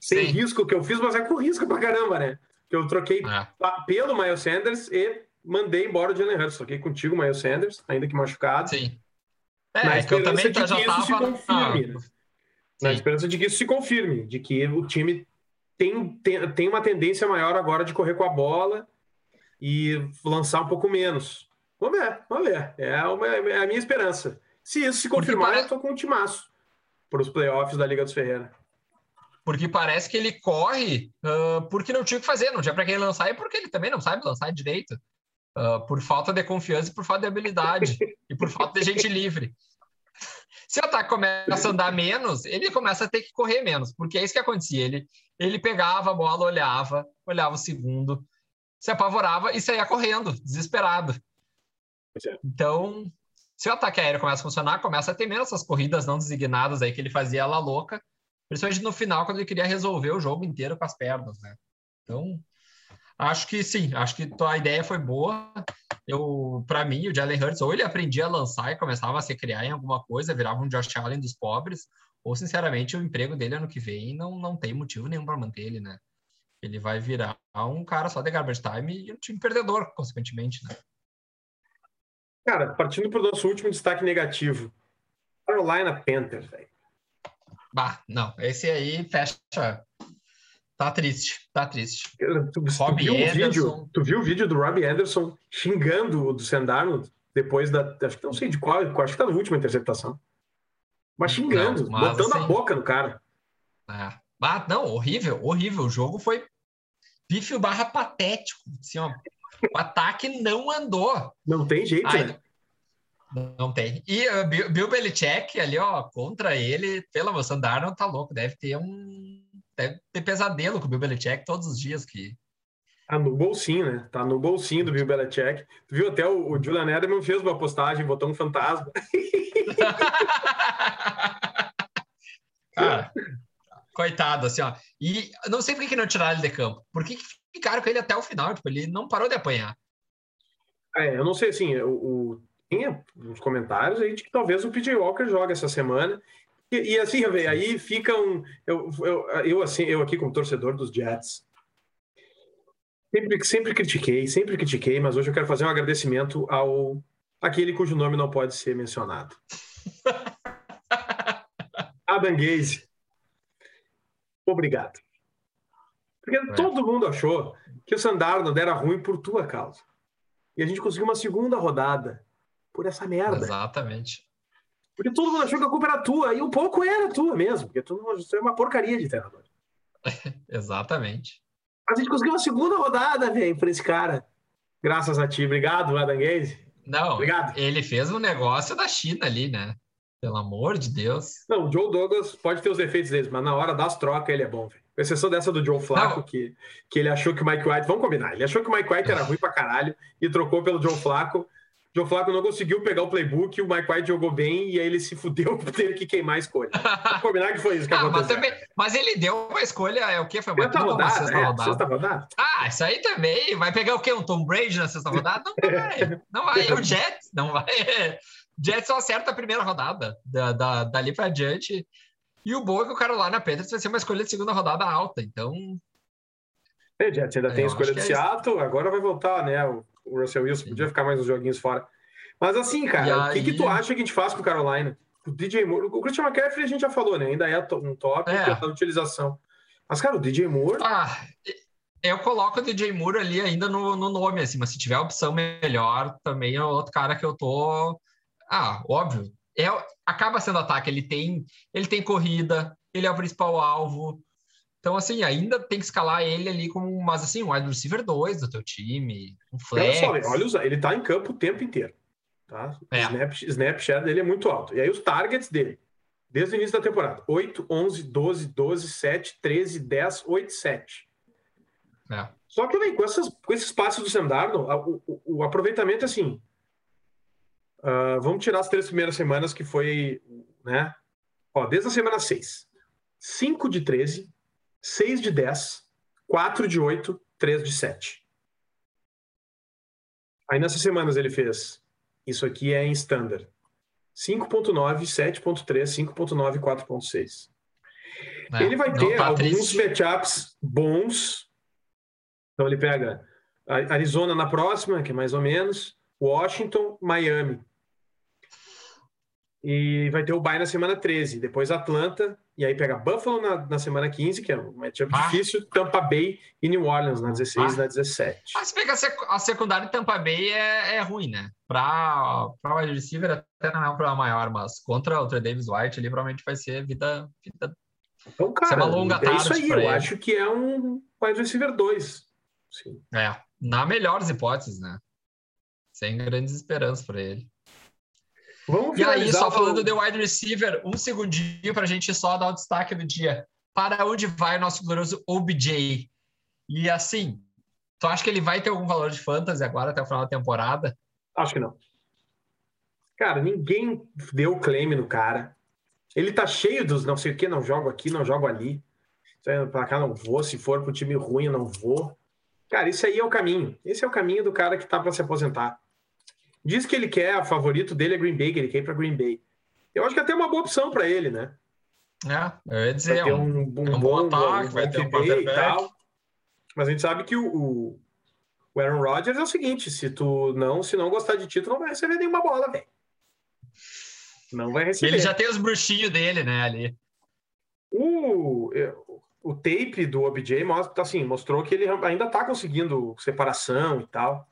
sem Sim. risco que eu fiz, mas é com risco pra caramba, né? Que eu troquei É. pelo Miles Sanders e mandei embora o Jalen Hurts. Troquei contigo, Miles Sanders, ainda que machucado. Sim. Na É, que eu esperança também de já que isso se tava. confirme, né? Na Sim. esperança de que isso se confirme, de que o time tem, tem, tem uma tendência maior agora de correr com a bola e lançar um pouco menos. Vamos ver, vamos ver. É, uma, é a minha esperança. Se isso se confirmar, pare- eu tô com um timaço para os playoffs da Liga dos Ferreira. Porque parece que ele corre ah, porque não tinha o que fazer, não tinha para quem lançar, e porque ele também não sabe lançar direito. Ah, por falta de confiança e por falta de habilidade. e por falta de gente livre. Se o ataque começa a andar menos, ele começa a ter que correr menos, porque é isso que acontecia. Ele, ele pegava a bola, olhava, olhava o segundo. se apavorava e saía correndo, desesperado. É. Então, se o ataque aéreo começa a funcionar, começa a ter menos essas corridas não designadas aí que ele fazia ela louca, principalmente no final, quando ele queria resolver o jogo inteiro com as pernas, né? Então, acho que sim, acho que a ideia foi boa. Eu, para mim, o Jalen Hurts, ou ele aprendia a lançar e começava a se criar em alguma coisa, virava um Josh Allen dos pobres, ou, sinceramente, o emprego dele ano que vem não, não tem motivo nenhum para manter ele, né? Ele vai virar um cara só de garbage time e um time perdedor, consequentemente, né? Cara, partindo para o nosso último destaque negativo. Carolina Panthers, velho. Bah, não, esse aí fecha. Tá triste, tá triste. Tu, tu, viu o vídeo, tu viu o vídeo do Robbie Anderson xingando o do Sandarno depois da. Acho que não sei de qual, acho que tá na última interceptação. Mas xingando, não, mas botando assim, a boca no cara. É. Ah, não, horrível, horrível. O jogo foi pífio barra patético. Assim, ó, o ataque não andou. Não tem jeito, Aí, né? Não tem. E uh, Bill Belichick ali, ó, contra ele, pela moção da Arnold, tá louco. Deve ter um. Deve ter pesadelo com o Bill Belichick todos os dias que. Tá no bolsinho, né? Tá no bolsinho do Bill Belichick. Tu viu até o, o Julian Edelman fez uma postagem, botou um fantasma. Cara, coitado, assim, ó. E não sei por que, que não tiraram ele de campo. Por que, que ficaram com ele até o final? Tipo, ele não parou de apanhar. É, eu não sei, assim, o, o tinha uns comentários aí de que talvez o PJ Walker jogue essa semana. E, e assim, véio, aí fica um. Eu, eu, eu, assim, eu aqui como torcedor dos Jets, sempre, sempre critiquei, sempre critiquei, mas hoje eu quero fazer um agradecimento ao aquele cujo nome não pode ser mencionado. Adam Gaze. Obrigado. Porque é. todo mundo achou que o Sandarno era ruim por tua causa. E a gente conseguiu uma segunda rodada por essa merda. Exatamente. Porque todo mundo achou que a culpa era tua, e um pouco era tua mesmo, porque tu é uma porcaria de treinador. Exatamente. A gente conseguiu uma segunda rodada, velho, por esse cara. Graças a ti. Obrigado, Adam Gaze. Não, Obrigado. ele fez um negócio da China ali, né? Pelo amor de Deus. Não, o Joe Douglas pode ter os defeitos dele, mas na hora das trocas ele é bom, velho. Com exceção dessa do Joe Flacco, que, que ele achou que o Mike White. Vamos combinar, ele achou que o Mike White era ruim pra caralho e trocou pelo Joe Flacco. Joe Flacco não conseguiu pegar o playbook, o Mike White jogou bem e aí ele se fudeu por ter que queimar a escolha. Vamos combinar que foi isso que ah, aconteceu. Mas, também, mas, ele deu uma escolha, é o que? Foi uma sexta rodada, sexta, é, rodada. sexta rodada. Ah, isso aí também. Vai pegar o quê? Um Tom Brady na sexta rodada? Não vai. Não vai. O Jets não vai. Jets só acerta a primeira rodada. Da, da, dali pra diante. E o bom é que o cara lá na Panthers vai ser uma escolha de segunda rodada alta. Então... É, Jets ainda é, tem a escolha de é Seattle. Agora vai voltar, né? O Russell Wilson Sim. podia ficar mais uns joguinhos fora. Mas assim, cara, o que, que tu acha que a gente faz com o Carolina? O DJ Moore, o Christian McCaffrey a gente já falou, né? Ainda é um top é. da utilização. Mas, cara, o DJ Moore. Ah, eu coloco o DJ Moore ali ainda no, no nome, assim, mas se tiver opção melhor, também é outro cara que eu tô. Ah, óbvio. É, acaba sendo ataque, ele tem, ele tem corrida, ele é o principal alvo. Então, assim, ainda tem que escalar ele ali como, mas assim, um wide receiver 2 do teu time, um flex. Olha só, olha, ele tá em campo o tempo inteiro. Tá? É. Snap, Snapchat dele é muito alto. E aí os targets dele, desde o início da temporada: 8, 11, 12, 12, 7, 13, 10, 8, 7. É. Só que, vem com, essas, com esses passos do Sam Darnold, o, o, o, aproveitamento é assim. Uh, vamos tirar as três primeiras semanas que foi, né? Ó, desde a semana 6. 5 de 13, 6 de 10, 4 de 8, 3 de 7. Aí nessas semanas ele fez. Isso aqui é em standard. 5.9, 7.3, 5.9 4.6. É, ele vai ter tá alguns matchups bons. Então ele pega Arizona na próxima, que é mais ou menos, Washington, Miami. E vai ter o bye na semana 13, depois Atlanta, e aí pega Buffalo na, na semana 15, que é um matchup ah. difícil, Tampa Bay e New Orleans na 16 e ah. na 17. Mas pega a secundária de Tampa Bay é, é ruim, né? Para o wide receiver até não é um problema maior, mas contra o Trey Davis White ali provavelmente vai ser vida, vida então, cara, uma longa é isso aí. Eu ele. acho que é um wide receiver 2. Sim. É, na melhores hipóteses, né? Sem grandes esperanças para ele. Vamos e aí, só falando de wide receiver, um segundinho para a gente só dar o destaque do dia. Para onde vai o nosso glorioso OBJ? E assim, Tu acha que ele vai ter algum valor de fantasy agora até o final da temporada? Acho que não. Cara, ninguém deu claim no cara. Ele tá cheio dos não sei o que, não jogo aqui, não jogo ali. Pra cá não vou, se for pro time ruim eu não vou. Cara, isso aí é o caminho. Esse é o caminho do cara que tá para se aposentar. Diz que ele quer, o favorito dele é Green Bay, que ele quer ir pra Green Bay. Eu acho que até é uma boa opção para ele, né? É, eu ia dizer, Vai ter um, um, um, um bom, ataque, vai ter um e tal. Mas a gente sabe que o, o- Aaron Rodgers é o seguinte: se tu não, se não gostar de ti, tu não vai receber nenhuma bola, velho. Não vai receber. ele já tem os bruxinhos dele, né, ali. O, o tape do OBJ mostra, assim, mostrou que ele ainda tá conseguindo separação e tal.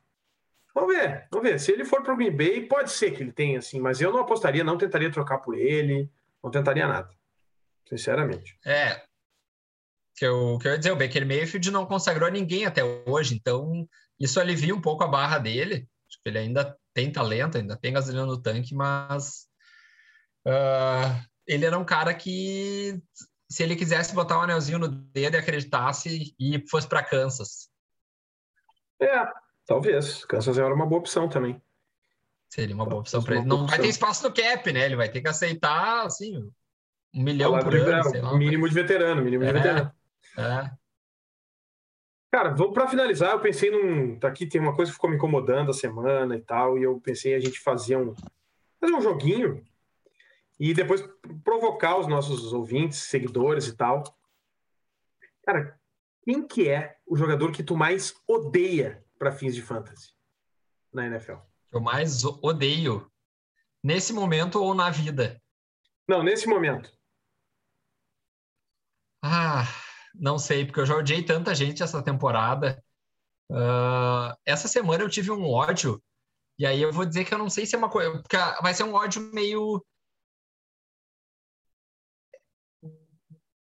Vamos ver, vamos ver. Se ele for pro Green Bay, pode ser que ele tenha, assim, mas eu não apostaria, não tentaria trocar por ele, não tentaria nada. Sinceramente. É. Que eu, que eu ia dizer, o Baker Mayfield não consagrou ninguém até hoje, então isso alivia um pouco a barra dele. Acho que ele ainda tem talento, ainda tem gasolina no tanque, mas ah, ele era um cara que, se ele quisesse botar um anelzinho no dedo e acreditasse, e fosse para Kansas, É, talvez. Kansas era uma boa opção também. seria uma boa opção para ele. Não vai ter espaço no cap, né? Ele vai ter que aceitar, assim, um milhão por de- ano, é, sei lá. mínimo de veterano, mínimo de É. veterano. É. Cara, vamos para finalizar. Eu pensei num. tá Aqui tem uma coisa que ficou me incomodando a semana e tal, e eu pensei a gente fazer um fazer um joguinho e depois provocar os nossos ouvintes, seguidores e tal. Cara, quem que é o jogador que tu mais odeia para fins de fantasy na NFL? eu mais odeio nesse momento ou na vida? Não, nesse momento. Ah, não sei, porque eu já odiei tanta gente essa temporada. Ah, essa semana eu tive um ódio, e aí eu vou dizer que eu não sei se é uma coisa. Vai ser um ódio meio.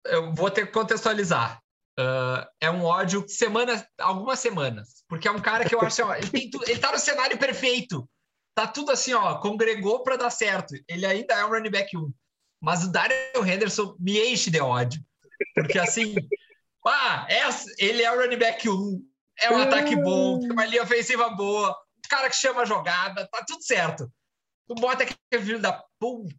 Eu vou ter que contextualizar. Ah, é um ódio semana, algumas semanas, porque é um cara que eu acho, assim, ó, ele, tu- ele tá no cenário perfeito. Tá tudo assim, ó, congregou para dar certo. Ele ainda é um running back 1. Mas o Daryl Henderson me enche de ódio. Porque assim, ah, é, ele é o running back 1, é um ataque bom, tem uma linha ofensiva boa, o cara que chama a jogada, tá tudo certo. Tu bota aquele filho da puta,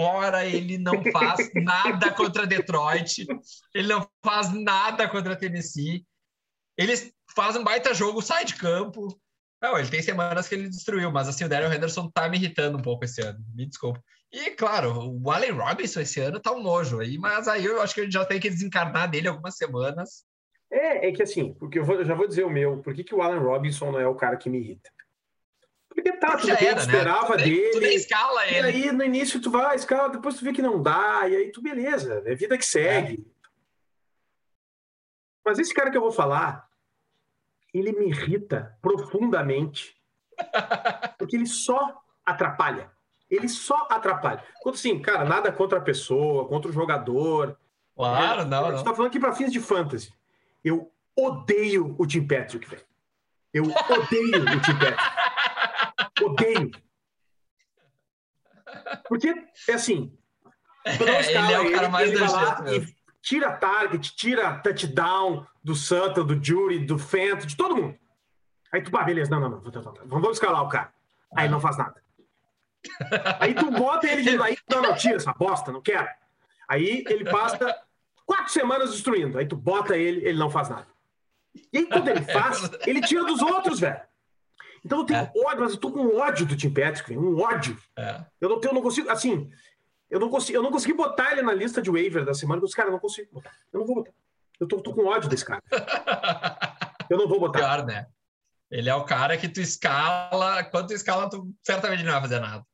ora ele não faz nada contra Detroit, ele não faz nada contra Tennessee, ele faz um baita jogo, sai de campo. Não, ele tem semanas que ele destruiu, mas assim, o Daryl Henderson tá me irritando um pouco esse ano, me desculpa. E, claro, o Allen Robinson esse ano tá um nojo aí, mas aí eu acho que a gente já tem que desencarnar dele algumas semanas. É, é que assim, porque eu, vou- eu já vou dizer o meu, por que, que o Allen Robinson não é o cara que me irrita? Porque tá, já era, né? esperava Tu nem- Tu nem dele. escala E ele. aí, no início, tu vai, escala, depois tu vê que não dá, e aí tu, beleza, é vida que segue. Mas esse cara que eu vou falar, ele me irrita profundamente, porque ele só atrapalha. Ele só atrapalha. Quando assim, cara, nada contra a pessoa, contra o jogador. Claro, É, não, A gente não. tá falando aqui pra fins de fantasy. Eu odeio o Tim Patrick, velho. Eu odeio o Tim Patrick. Odeio. Porque, é assim. É, ele é o cara mais ele lá mesmo. e tira target, tira touchdown do Sutton, do Jury, do Fenton, de todo mundo. Aí tu, pá, beleza, não, não, não, vamos escalar o cara. Aí ele não faz nada. Aí tu bota ele de aí, não, não, tira essa bosta, não quero. Aí ele passa quatro semanas destruindo. Aí tu bota ele, ele não faz nada. E aí quando ele faz, ele tira dos outros, velho. Então eu tenho É. ódio, mas eu tô com ódio do Tim Patrick, um ódio. É. Eu não, tenho, eu não consigo, assim, eu não consigo, eu não consegui botar ele na lista de waiver da semana, porque os caras não consigo botar. Eu não vou botar. Eu tô, tô com ódio desse cara. Eu não vou botar. Pior, né? Ele é o cara que tu escala, quando tu escala, tu certamente não vai fazer nada.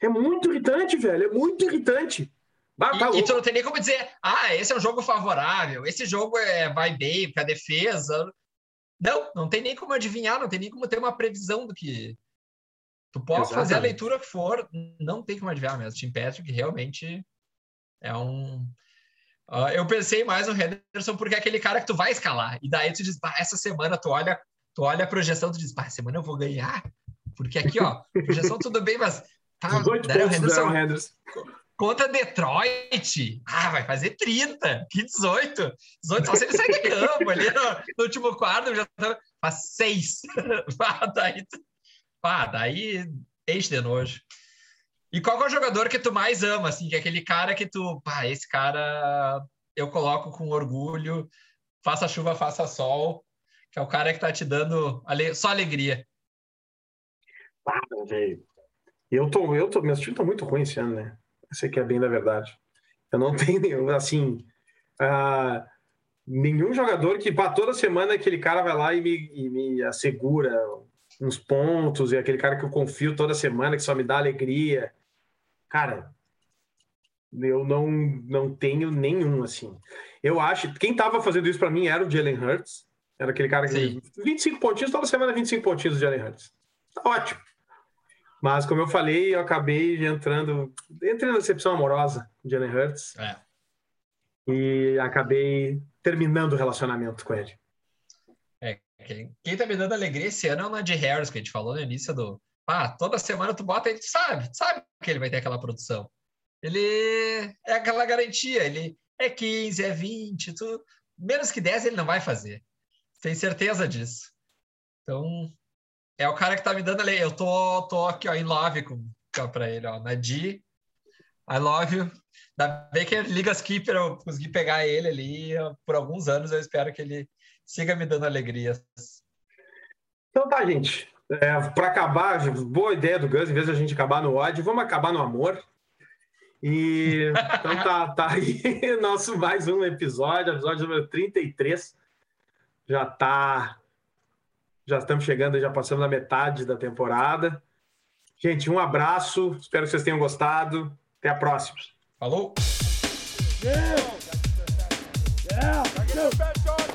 É muito irritante, velho. É muito irritante. Bah, tá E, e tu não tem nem como dizer, ah, esse é um jogo favorável, esse jogo é, vai bem, porque a defesa. Não, não tem nem como adivinhar, não tem nem como ter uma previsão do que. Tu pode fazer a Exatamente. leitura que for, não tem como adivinhar mesmo. Tim Patrick realmente é um. Ah, eu pensei mais no Henderson porque é aquele cara que tu vai escalar. E daí tu diz, "Bah, essa semana tu olha, tu olha a projeção, tu diz, "Bah, essa semana eu vou ganhar. Porque aqui, ó, projeção tudo bem, mas tá, 18 Daryl pontos do Henderson Henderson. Contra Detroit, ah, vai fazer 30, que 18. 18 só se ele sair de campo ali no, no último quadro, já tá, faz 6. ah, daí, ah, daí enche de nojo. E qual é o jogador que tu mais ama, assim, que é aquele cara que tu, pá, esse cara eu coloco com orgulho, faça chuva, faça sol, que é o cara que tá te dando ale... só alegria. Ah, velho. Eu tô, eu tô, meus times estão muito ruins esse ano, né? Esse aqui é bem da verdade. Eu não tenho, assim, uh, nenhum jogador que, pá, toda semana aquele cara vai lá e me, e me assegura uns pontos, e aquele cara que eu confio toda semana, que só me dá alegria. Cara, eu não, não tenho nenhum, assim. Eu acho, quem tava fazendo isso para mim era o Jalen Hurts, era aquele cara que... Sim. 25 pontinhos, toda semana 25 pontinhos do Jalen Hurts. Tá ótimo. Mas, como eu falei, eu acabei entrando. Entrei na decepção amorosa de Jalen Hurts. É. E acabei terminando o relacionamento com ele. É, quem, quem tá me dando alegria esse ano é o Nadir Harris, que a gente falou no início do. Ah, toda semana tu bota ele, tu sabe, tu sabe que ele vai ter aquela produção. Ele é aquela garantia, ele é 15, é 20, tu... menos que 10 ele não vai fazer. Tem certeza disso. Então, é o cara que tá me dando ali. Eu tô, tô aqui, ó, em love com, pra ele, ó. Nadi, I love you. Da vez que Ligas Keeper eu consegui pegar ele ali por alguns anos, eu espero que ele siga me dando alegrias. Então tá, gente. É, para acabar, boa ideia do Gus, em vez de a gente acabar no ódio, vamos acabar no amor. E então tá, tá aí nosso mais um episódio, episódio número 33. Já tá já estamos chegando, já passamos na metade da temporada. Gente, um abraço. Espero que vocês tenham gostado. Até a próxima. Falou! Yeah. Yeah.